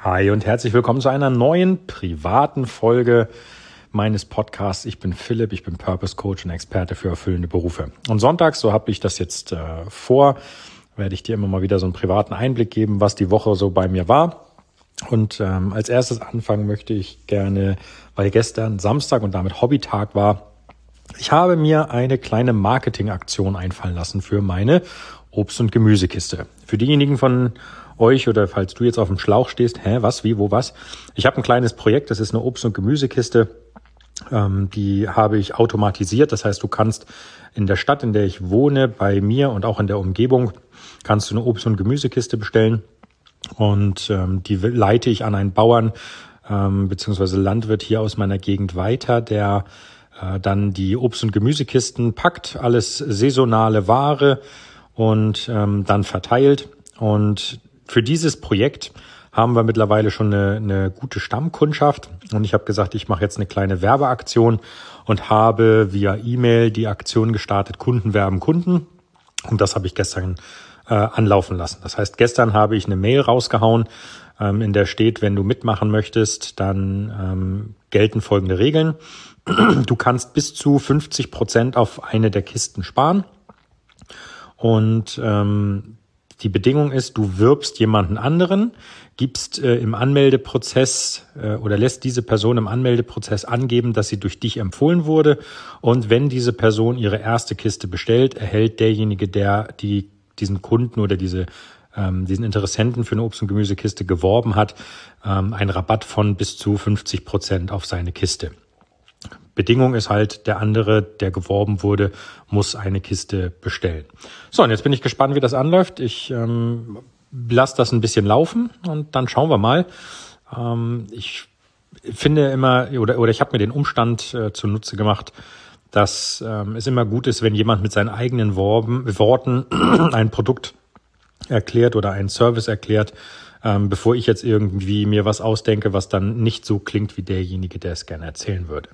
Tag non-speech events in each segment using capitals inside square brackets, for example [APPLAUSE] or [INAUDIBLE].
Hi und herzlich willkommen zu einer neuen privaten Folge meines Podcasts. Ich bin Philipp, ich bin Purpose Coach und Experte für erfüllende Berufe. Und sonntags, so habe ich das jetzt äh, vor, werde ich dir immer mal wieder so einen privaten Einblick geben, was die Woche so bei mir war. Und ähm, als erstes anfangen möchte ich gerne, weil gestern Samstag und damit Hobbytag war, ich habe mir eine kleine Marketingaktion einfallen lassen für meine Obst- und Gemüsekiste. Für diejenigen von euch oder falls du jetzt auf dem Schlauch stehst, hä, was, wie, wo, was? Ich habe ein kleines Projekt, das ist eine Obst- und Gemüsekiste. Ähm, die habe ich automatisiert. Das heißt, du kannst in der Stadt, in der ich wohne, bei mir und auch in der Umgebung, kannst du eine Obst- und Gemüsekiste bestellen. Und ähm, die leite ich an einen Bauern ähm, beziehungsweise Landwirt hier aus meiner Gegend weiter, der äh, dann die Obst- und Gemüsekisten packt, alles saisonale Ware und ähm, dann verteilt. Und für dieses Projekt haben wir mittlerweile schon eine, eine gute Stammkundschaft. Und ich habe gesagt, ich mache jetzt eine kleine Werbeaktion und habe via E-Mail die Aktion gestartet, Kunden werben Kunden. Und das habe ich gestern äh, anlaufen lassen. Das heißt, gestern habe ich eine Mail rausgehauen, ähm, in der steht, wenn du mitmachen möchtest, dann ähm, gelten folgende Regeln. [CLEARS THROAT] Du kannst bis zu 50 Prozent auf eine der Kisten sparen. Und ähm, die Bedingung ist, du wirbst jemanden anderen, gibst äh, im Anmeldeprozess äh, oder lässt diese Person im Anmeldeprozess angeben, dass sie durch dich empfohlen wurde. Und wenn diese Person ihre erste Kiste bestellt, erhält derjenige, der die, diesen Kunden oder diese ähm, diesen Interessenten für eine Obst- und Gemüsekiste geworben hat, ähm, einen Rabatt von bis zu 50 Prozent auf seine Kiste. Bedingung ist halt, der andere, der geworben wurde, muss eine Kiste bestellen. So, und jetzt bin ich gespannt, wie das anläuft. Ich ähm, lasse das ein bisschen laufen und dann schauen wir mal. Ähm, ich finde immer, oder, oder ich habe mir den Umstand äh, zunutze gemacht, dass ähm, es immer gut ist, wenn jemand mit seinen eigenen Worben, Worten [CLEARS THROAT] ein Produkt erklärt oder einen Service erklärt, ähm, bevor ich jetzt irgendwie mir was ausdenke, was dann nicht so klingt wie derjenige, der es gerne erzählen würde.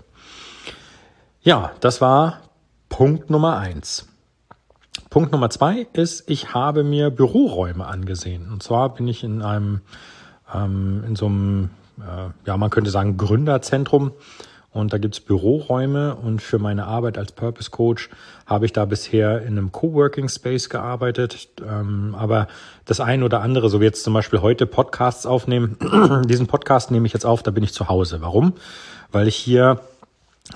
Ja, das war Punkt Nummer eins. Punkt Nummer zwei ist, ich habe mir Büroräume angesehen. Und zwar bin ich in einem, ähm, in so einem, äh, ja, man könnte sagen, Gründerzentrum. Und da gibt's Büroräume und für meine Arbeit als Purpose Coach habe ich da bisher in einem Coworking Space gearbeitet. Ähm, aber das ein oder andere, so wie jetzt zum Beispiel heute Podcasts aufnehmen, [CLEARS THROAT] diesen Podcast nehme ich jetzt auf, da bin ich zu Hause. Warum? Weil ich hier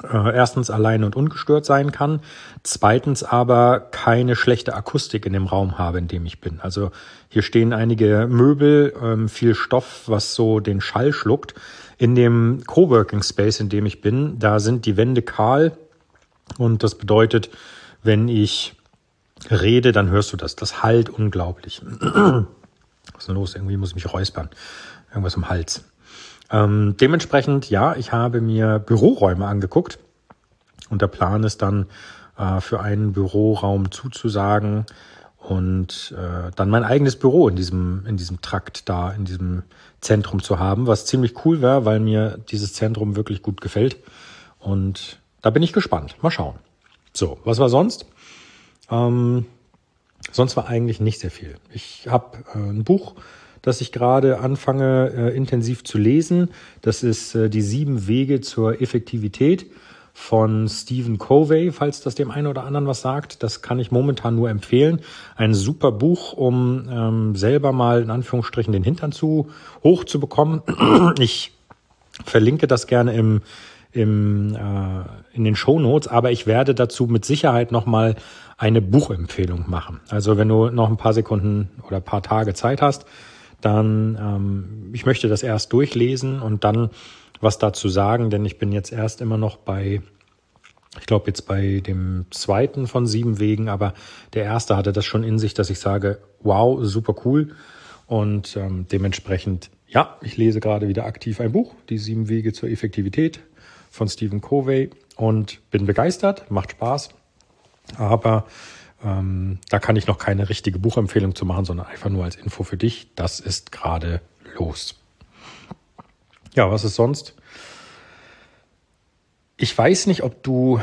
äh, erstens allein und ungestört sein kann, zweitens aber keine schlechte Akustik in dem Raum habe, in dem ich bin. Also hier stehen einige Möbel, ähm, viel Stoff, was so den Schall schluckt. In dem Coworking Space, in dem ich bin, da sind die Wände kahl und das bedeutet, wenn ich rede, dann hörst du das. Das halt unglaublich. [CLEARS THROAT] Was ist denn los? Irgendwie muss ich mich räuspern. Irgendwas im Hals. Ähm, dementsprechend, ja, ich habe mir Büroräume angeguckt und der Plan ist dann, äh, für einen Büroraum zuzusagen und äh, dann mein eigenes Büro in diesem, in diesem Trakt da, in diesem Zentrum zu haben, was ziemlich cool wäre, weil mir dieses Zentrum wirklich gut gefällt. Und da bin ich gespannt. Mal schauen. So, was war sonst? Ähm, sonst war eigentlich nicht sehr viel. Ich habe äh, ein Buch das ich gerade anfange äh, intensiv zu lesen. Das ist äh, Die sieben Wege zur Effektivität von Stephen Covey, falls das dem einen oder anderen was sagt. Das kann ich momentan nur empfehlen. Ein super Buch, um ähm, selber mal in Anführungsstrichen den Hintern zu hoch zu bekommen. [CLEARS THROAT] Ich verlinke das gerne im, im, äh, in den Show Notes, aber ich werde dazu mit Sicherheit nochmal eine Buchempfehlung machen. Also wenn du noch ein paar Sekunden oder ein paar Tage Zeit hast, dann ähm, ich möchte das erst durchlesen und dann was dazu sagen, denn ich bin jetzt erst immer noch bei, ich glaube jetzt bei dem zweiten von sieben Wegen, aber der erste hatte das schon in sich, dass ich sage, wow, super cool. Und ähm, dementsprechend, ja, ich lese gerade wieder aktiv ein Buch, die sieben Wege zur Effektivität von Stephen Covey und bin begeistert, macht Spaß, aber ähm, da kann ich noch keine richtige Buchempfehlung zu machen, sondern einfach nur als Info für dich. Das ist gerade los. Ja, was ist sonst? Ich weiß nicht, ob du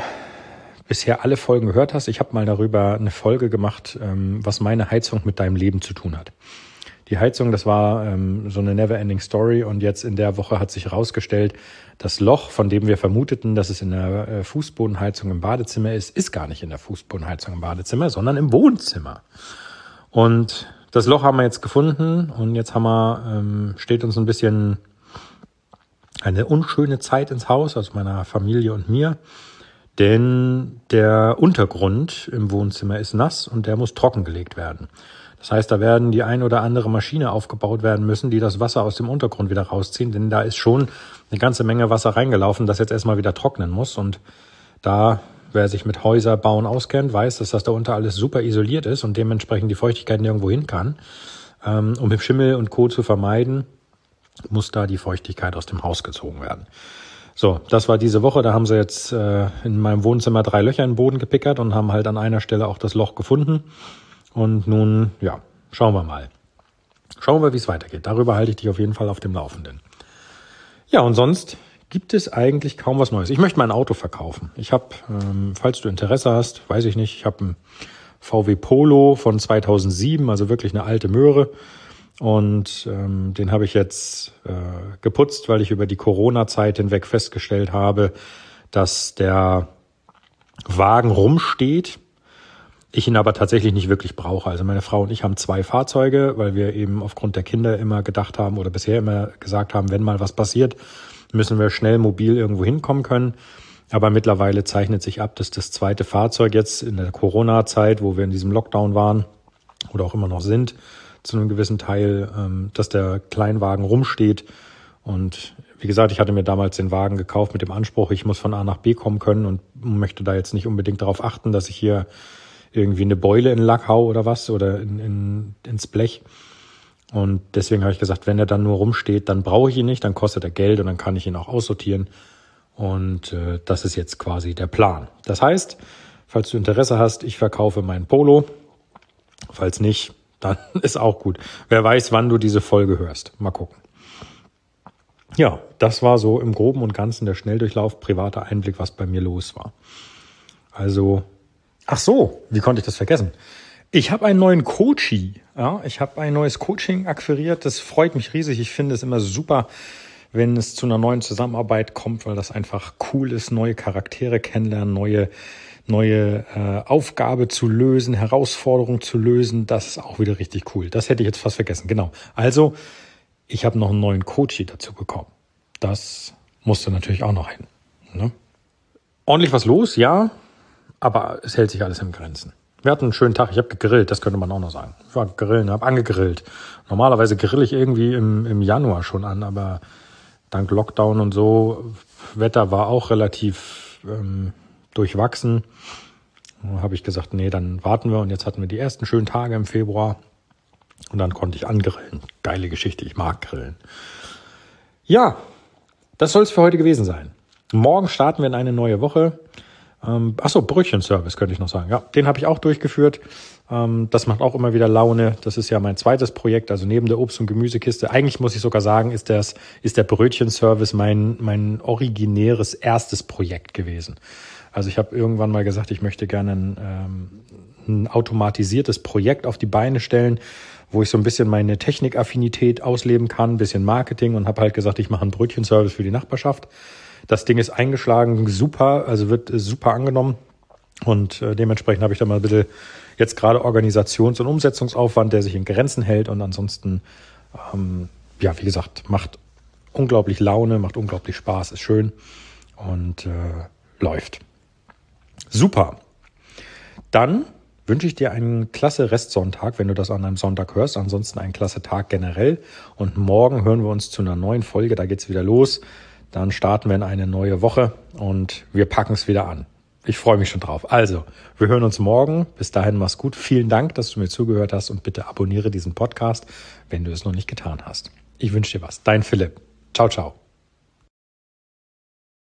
bisher alle Folgen gehört hast. Ich habe mal darüber eine Folge gemacht, ähm, was meine Heizung mit deinem Leben zu tun hat. Die Heizung, das war ähm, so eine never-ending Story und jetzt in der Woche hat sich herausgestellt, das Loch, von dem wir vermuteten, dass es in der äh, Fußbodenheizung im Badezimmer ist, ist gar nicht in der Fußbodenheizung im Badezimmer, sondern im Wohnzimmer. Und das Loch haben wir jetzt gefunden und jetzt haben wir, ähm, steht uns ein bisschen eine unschöne Zeit ins Haus, also meiner Familie und mir. Denn der Untergrund im Wohnzimmer ist nass und der muss trockengelegt werden. Das heißt, da werden die ein oder andere Maschine aufgebaut werden müssen, die das Wasser aus dem Untergrund wieder rausziehen, denn da ist schon eine ganze Menge Wasser reingelaufen, das jetzt erstmal wieder trocknen muss. Und da, wer sich mit Häuserbauen auskennt, weiß, dass das da unter alles super isoliert ist und dementsprechend die Feuchtigkeit nirgendwo hin kann. Ähm, um Schimmel und Co. zu vermeiden, muss da die Feuchtigkeit aus dem Haus gezogen werden. So, das war diese Woche. Da haben sie jetzt äh, in meinem Wohnzimmer drei Löcher in den Boden gepickert und haben halt an einer Stelle auch das Loch gefunden. Und nun, ja, schauen wir mal. Schauen wir, wie es weitergeht. Darüber halte ich dich auf jeden Fall auf dem Laufenden. Ja, und sonst gibt es eigentlich kaum was Neues. Ich möchte mein Auto verkaufen. Ich habe, ähm, falls du Interesse hast, weiß ich nicht, ich habe ein VW Polo von 2007, also wirklich eine alte Möhre. Und ähm, den habe ich jetzt äh, geputzt, weil ich über die Corona-Zeit hinweg festgestellt habe, dass der Wagen rumsteht. Ich ihn aber tatsächlich nicht wirklich brauche. Also meine Frau und ich haben zwei Fahrzeuge, weil wir eben aufgrund der Kinder immer gedacht haben oder bisher immer gesagt haben, wenn mal was passiert, müssen wir schnell mobil irgendwo hinkommen können. Aber mittlerweile zeichnet sich ab, dass das zweite Fahrzeug jetzt in der Corona-Zeit, wo wir in diesem Lockdown waren oder auch immer noch sind, zu einem gewissen Teil, ähm, dass der Kleinwagen rumsteht. Und wie gesagt, ich hatte mir damals den Wagen gekauft mit dem Anspruch, ich muss von A nach B kommen können und möchte da jetzt nicht unbedingt darauf achten, dass ich hier irgendwie eine Beule in Lack hau oder was oder in, in, ins Blech. Und deswegen habe ich gesagt, wenn er dann nur rumsteht, dann brauche ich ihn nicht, dann kostet er Geld und dann kann ich ihn auch aussortieren. Und äh, das ist jetzt quasi der Plan. Das heißt, falls du Interesse hast, ich verkaufe meinen Polo. Falls nicht, dann [LAUGHS] ist auch gut. Wer weiß, wann du diese Folge hörst. Mal gucken. Ja, das war so im Groben und Ganzen der Schnelldurchlauf, privater Einblick, was bei mir los war. Also, ach so, wie konnte ich das vergessen? Ich habe einen neuen Coachie. Ja, ich habe ein neues Coaching akquiriert. Das freut mich riesig. Ich finde es immer super, wenn es zu einer neuen Zusammenarbeit kommt, weil das einfach cool ist, neue Charaktere kennenlernen, neue neue äh, Aufgabe zu lösen, Herausforderung zu lösen, das ist auch wieder richtig cool. Das hätte ich jetzt fast vergessen. Genau. Also, ich habe noch einen neuen Coach dazu bekommen. Das musste natürlich auch noch hin. Ne? Ordentlich was los, ja, aber es hält sich alles im Grenzen. Wir hatten einen schönen Tag. Ich habe gegrillt, das könnte man auch noch sagen. Ich war grillen, habe angegrillt. Normalerweise grill ich irgendwie im, im Januar schon an, aber dank Lockdown und so, Wetter war auch relativ ähm, durchwachsen. habe ich gesagt, nee, dann warten wir. Und jetzt hatten wir die ersten schönen Tage im Februar. Und dann konnte ich angrillen. Geile Geschichte, ich mag grillen. Ja, das soll es für heute gewesen sein. Morgen starten wir in eine neue Woche. Ähm, achso, Brötchenservice könnte ich noch sagen. Ja, den habe ich auch durchgeführt. Ähm, das macht auch immer wieder Laune. Das ist ja mein zweites Projekt, also neben der Obst- und Gemüsekiste. Eigentlich muss ich sogar sagen, ist, das, ist der Brötchenservice mein, mein originäres erstes Projekt gewesen. Also ich habe irgendwann mal gesagt, ich möchte gerne ein, ähm, ein automatisiertes Projekt auf die Beine stellen, wo ich so ein bisschen meine Technikaffinität ausleben kann, ein bisschen Marketing und habe halt gesagt, ich mache einen Brötchenservice für die Nachbarschaft. Das Ding ist eingeschlagen, super, also wird super angenommen. Und äh, dementsprechend habe ich da mal ein bisschen jetzt gerade Organisations- und Umsetzungsaufwand, der sich in Grenzen hält. Und ansonsten, ähm, ja, wie gesagt, macht unglaublich Laune, macht unglaublich Spaß, ist schön und äh, läuft. Super. Dann wünsche ich dir einen klasse Restsonntag, wenn du das an einem Sonntag hörst. Ansonsten einen klasse Tag generell. Und morgen hören wir uns zu einer neuen Folge. Da geht's wieder los. Dann starten wir in eine neue Woche und wir packen es wieder an. Ich freue mich schon drauf. Also, wir hören uns morgen. Bis dahin, mach's gut. Vielen Dank, dass du mir zugehört hast und bitte abonniere diesen Podcast, wenn du es noch nicht getan hast. Ich wünsche dir was. Dein Philipp. Ciao, ciao.